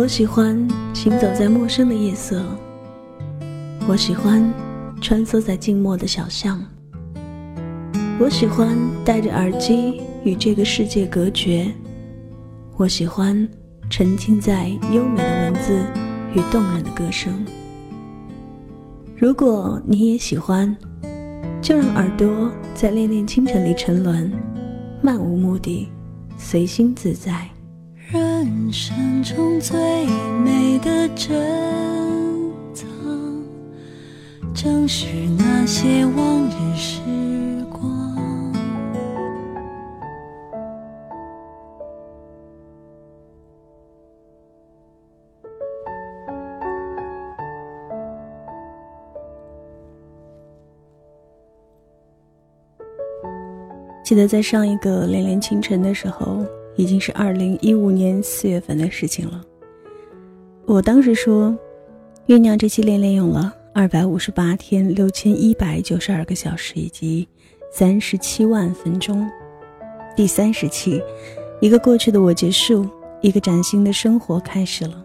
我喜欢行走在陌生的夜色，我喜欢穿梭在静默的小巷，我喜欢戴着耳机与这个世界隔绝，我喜欢沉浸在优美的文字与动人的歌声。如果你也喜欢，就让耳朵在恋恋清晨里沉沦，漫无目的，随心自在。人生中最美的珍藏，正是那些往日时光。记得在上一个恋恋清晨的时候。已经是二零一五年四月份的事情了。我当时说，酝酿这期恋恋用了二百五十八天六千一百九十二个小时以及三十七万分钟。第三十期，一个过去的我结束，一个崭新的生活开始了。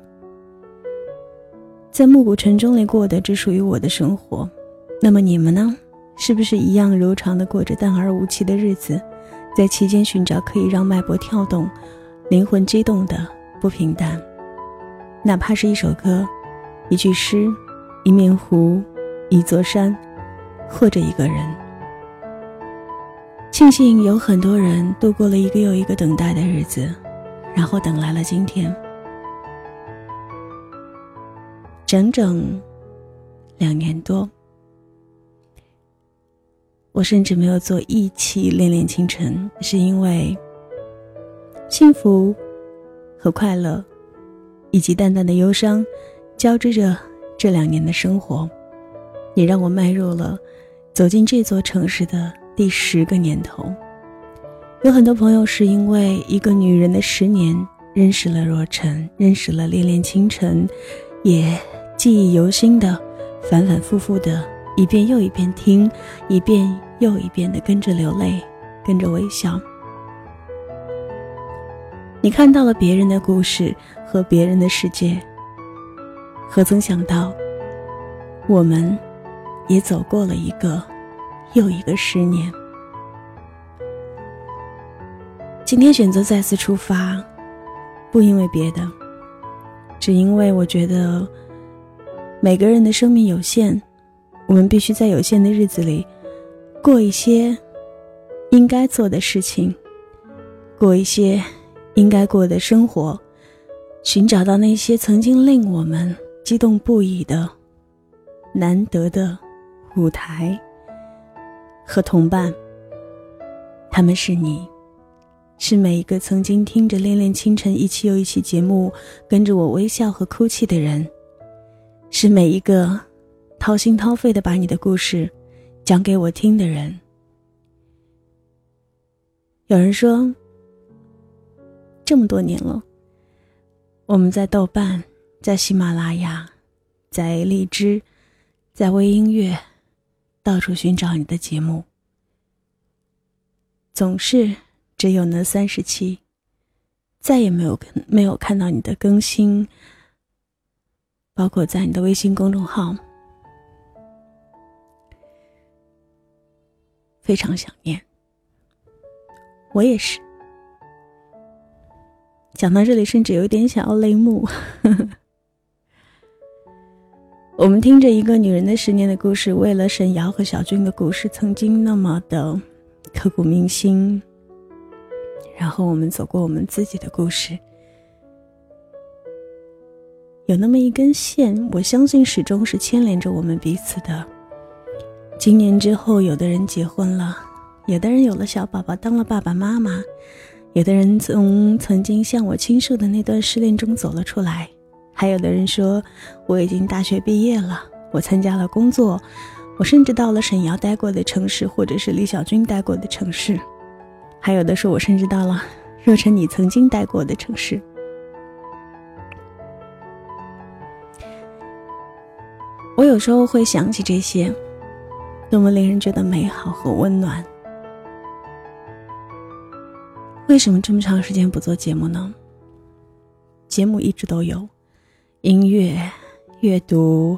在暮鼓晨钟里过的只属于我的生活，那么你们呢？是不是一样如常的过着淡而无奇的日子？在其间寻找可以让脉搏跳动、灵魂激动的不平淡，哪怕是一首歌、一句诗、一面湖、一座山，或者一个人。庆幸有很多人度过了一个又一个等待的日子，然后等来了今天，整整两年多。我甚至没有做一期《恋恋清晨》，是因为幸福和快乐，以及淡淡的忧伤，交织着这两年的生活，也让我迈入了走进这座城市的第十个年头。有很多朋友是因为一个女人的十年，认识了若尘，认识了《恋恋清晨》，也记忆犹新的，反反复复的。一遍又一遍听，一遍又一遍的跟着流泪，跟着微笑。你看到了别人的故事和别人的世界，何曾想到，我们也走过了一个又一个十年。今天选择再次出发，不因为别的，只因为我觉得每个人的生命有限。我们必须在有限的日子里，过一些应该做的事情，过一些应该过的生活，寻找到那些曾经令我们激动不已的难得的舞台和同伴。他们是你，是每一个曾经听着《恋恋清晨》一期又一期节目，跟着我微笑和哭泣的人，是每一个。掏心掏肺的把你的故事讲给我听的人，有人说，这么多年了，我们在豆瓣、在喜马拉雅、在荔枝、在微音乐，到处寻找你的节目，总是只有那三十期，再也没有没有看到你的更新，包括在你的微信公众号。非常想念，我也是。讲到这里，甚至有点想要泪目。我们听着一个女人的十年的故事，为了沈瑶和小军的故事，曾经那么的刻骨铭心。然后我们走过我们自己的故事，有那么一根线，我相信始终是牵连着我们彼此的。今年之后，有的人结婚了，有的人有了小宝宝，当了爸爸妈妈，有的人从曾经向我倾诉的那段失恋中走了出来，还有的人说我已经大学毕业了，我参加了工作，我甚至到了沈瑶待过的城市，或者是李小军待过的城市，还有的说我甚至到了若晨你曾经待过的城市。我有时候会想起这些。多么令人觉得美好和温暖！为什么这么长时间不做节目呢？节目一直都有，音乐、阅读，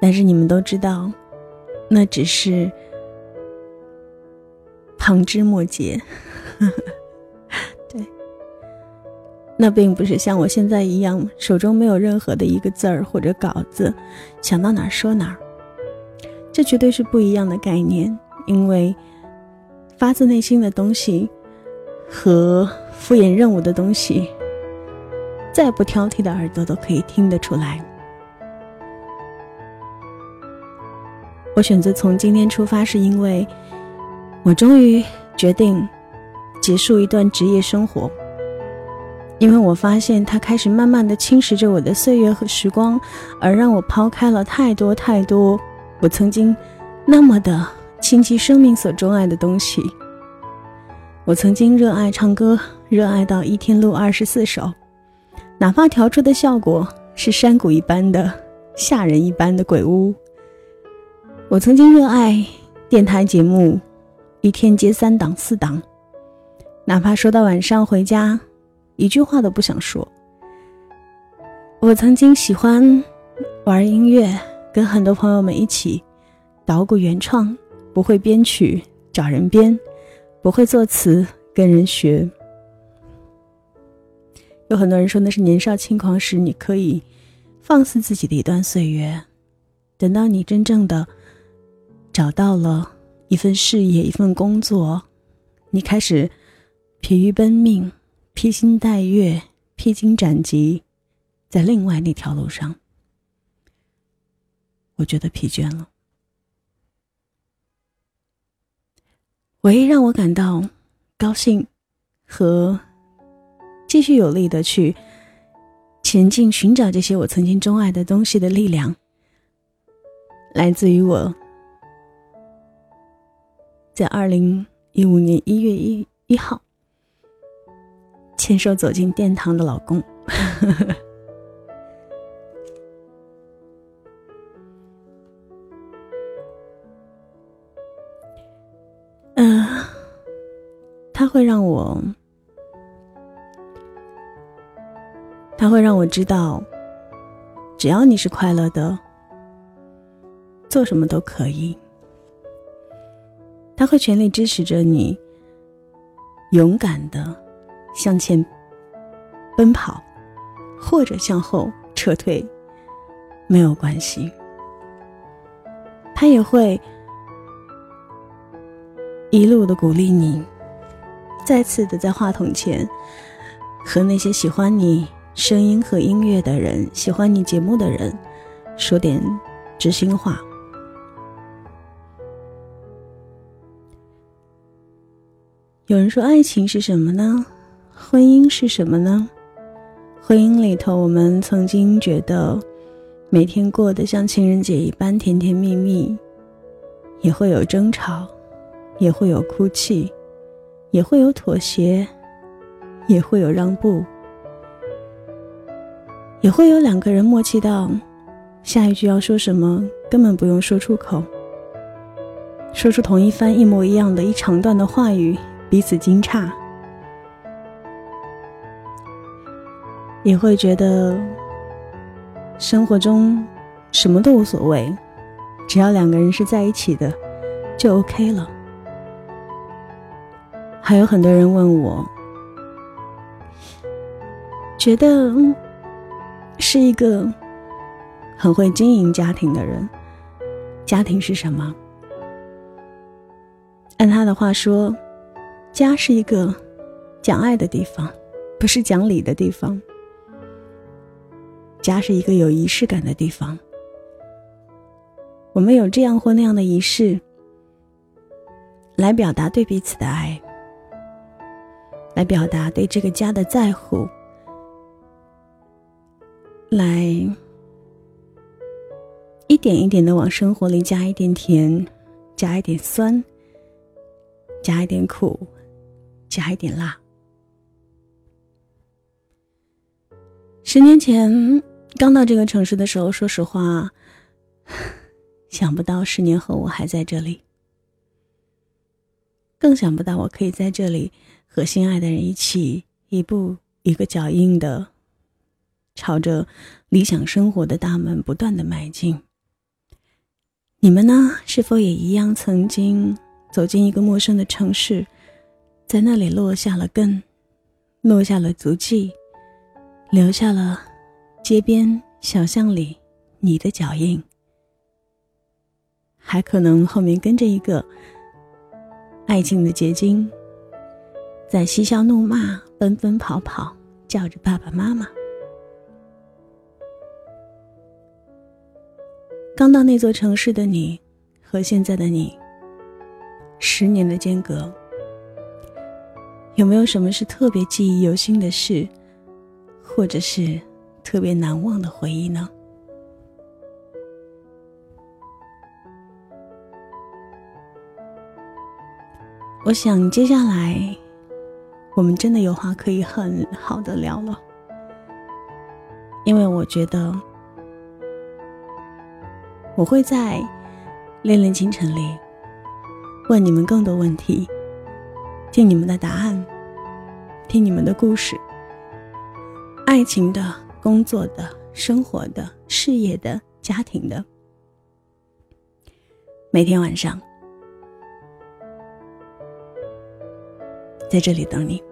但是你们都知道，那只是旁枝末节。对，那并不是像我现在一样，手中没有任何的一个字儿或者稿子，想到哪儿说哪儿。这绝对是不一样的概念，因为发自内心的东西和敷衍任务的东西，再不挑剔的耳朵都可以听得出来。我选择从今天出发，是因为我终于决定结束一段职业生活，因为我发现它开始慢慢的侵蚀着我的岁月和时光，而让我抛开了太多太多。我曾经那么的倾其生命所钟爱的东西，我曾经热爱唱歌，热爱到一天录二十四首，哪怕调出的效果是山谷一般的吓人一般的鬼屋。我曾经热爱电台节目，一天接三档四档，哪怕说到晚上回家，一句话都不想说。我曾经喜欢玩音乐。跟很多朋友们一起捣鼓原创，不会编曲找人编，不会作词跟人学。有很多人说那是年少轻狂时你可以放肆自己的一段岁月，等到你真正的找到了一份事业、一份工作，你开始疲于奔命、披星戴月、披荆斩棘，在另外那条路上。我觉得疲倦了。唯一让我感到高兴和继续有力的去前进、寻找这些我曾经钟爱的东西的力量，来自于我在二零一五年一月一一号牵手走进殿堂的老公。会让我，他会让我知道，只要你是快乐的，做什么都可以。他会全力支持着你，勇敢的向前奔跑，或者向后撤退，没有关系。他也会一路的鼓励你。再次的在话筒前，和那些喜欢你声音和音乐的人、喜欢你节目的人，说点知心话。有人说，爱情是什么呢？婚姻是什么呢？婚姻里头，我们曾经觉得每天过得像情人节一般甜甜蜜蜜，也会有争吵，也会有哭泣。也会有妥协，也会有让步，也会有两个人默契到，下一句要说什么根本不用说出口，说出同一番一模一样的一长段的话语，彼此惊诧，也会觉得生活中什么都无所谓，只要两个人是在一起的，就 OK 了。还有很多人问我，觉得是一个很会经营家庭的人。家庭是什么？按他的话说，家是一个讲爱的地方，不是讲理的地方。家是一个有仪式感的地方。我们有这样或那样的仪式，来表达对彼此的爱。来表达对这个家的在乎，来一点一点的往生活里加一点甜，加一点酸，加一点苦，加一点辣。十年前刚到这个城市的时候，说实话，想不到十年后我还在这里，更想不到我可以在这里。和心爱的人一起，一步一个脚印的朝着理想生活的大门不断的迈进。你们呢？是否也一样，曾经走进一个陌生的城市，在那里落下了根，落下了足迹，留下了街边小巷里你的脚印，还可能后面跟着一个爱情的结晶，在嬉笑怒骂、奔奔跑跑，叫着爸爸妈妈。刚到那座城市的你，和现在的你，十年的间隔，有没有什么是特别记忆犹新的事，或者是特别难忘的回忆呢？我想接下来，我们真的有话可以很好的聊了，因为我觉得。我会在《恋恋清晨》里问你们更多问题，听你们的答案，听你们的故事，爱情的、工作的、生活的、事业的、家庭的。每天晚上在这里等你。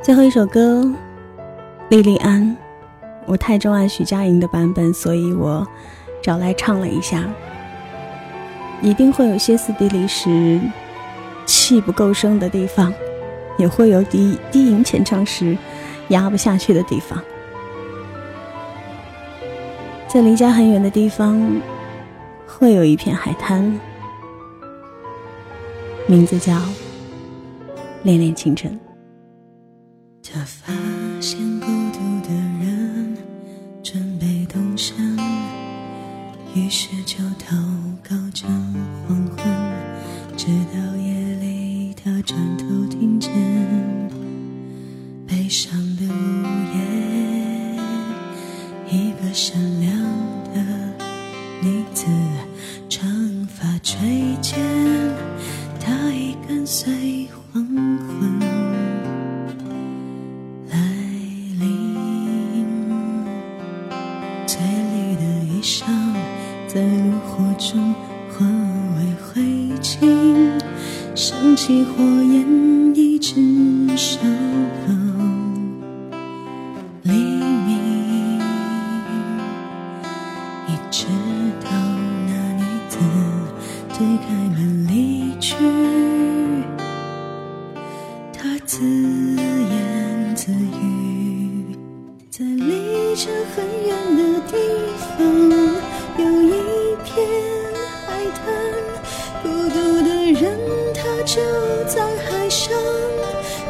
最后一首歌，《莉莉安》。我太钟爱徐佳莹的版本，所以我找来唱了一下。一定会有歇斯底里时气不够声的地方，也会有低低吟浅唱时压不下去的地方。在离家很远的地方，会有一片海滩，名字叫恋恋清晨。他发现孤独的人。准备动身，于是就祷告着黄昏，直到夜里，他转头火中化为灰烬，升起火焰一直烧到人他就在海上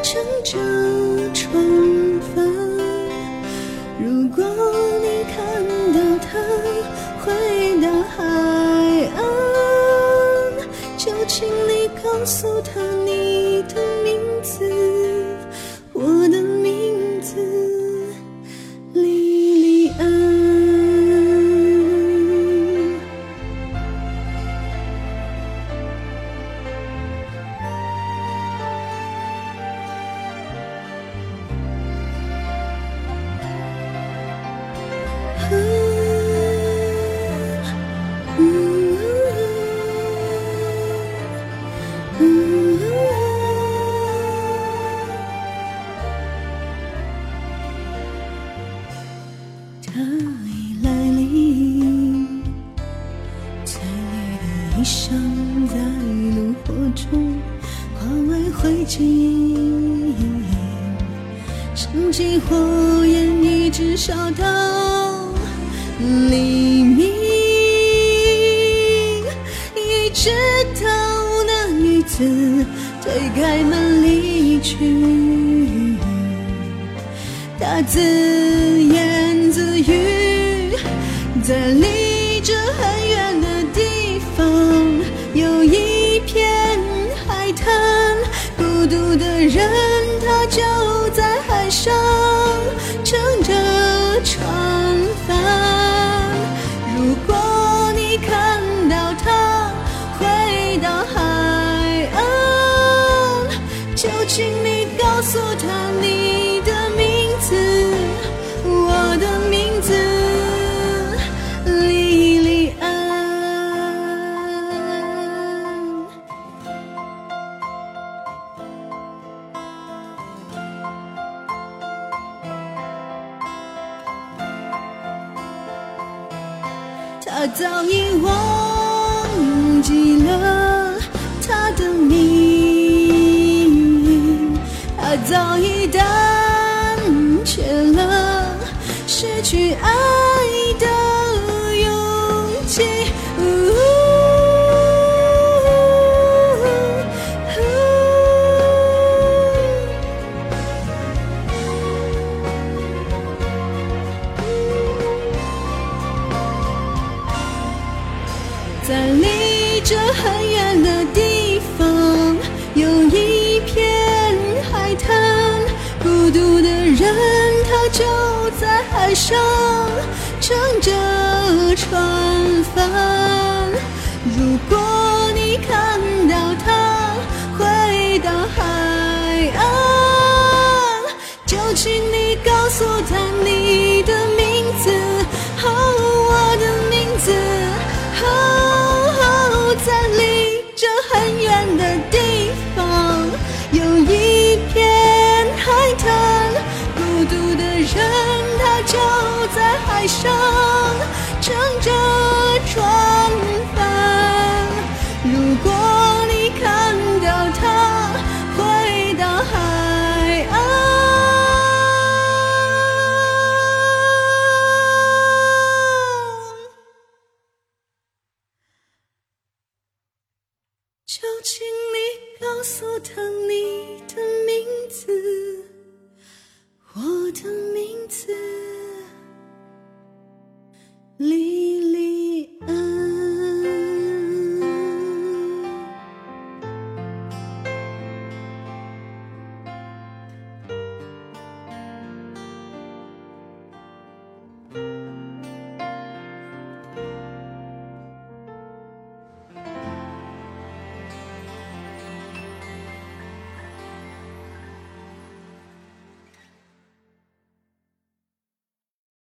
撑着船帆。如果你看到他回到海岸，就请你告诉他火焰，一直烧到黎明，一直到那女子推开门离去。她自言自语，在离这很远的地方，有一片海滩，孤独的人，他就在。上忘记了他的名，他早已胆怯了，失去爱。上撑着船帆。如果上撑着船帆。如果你看到他回到海岸。就请你告诉他你的名字，我的名字。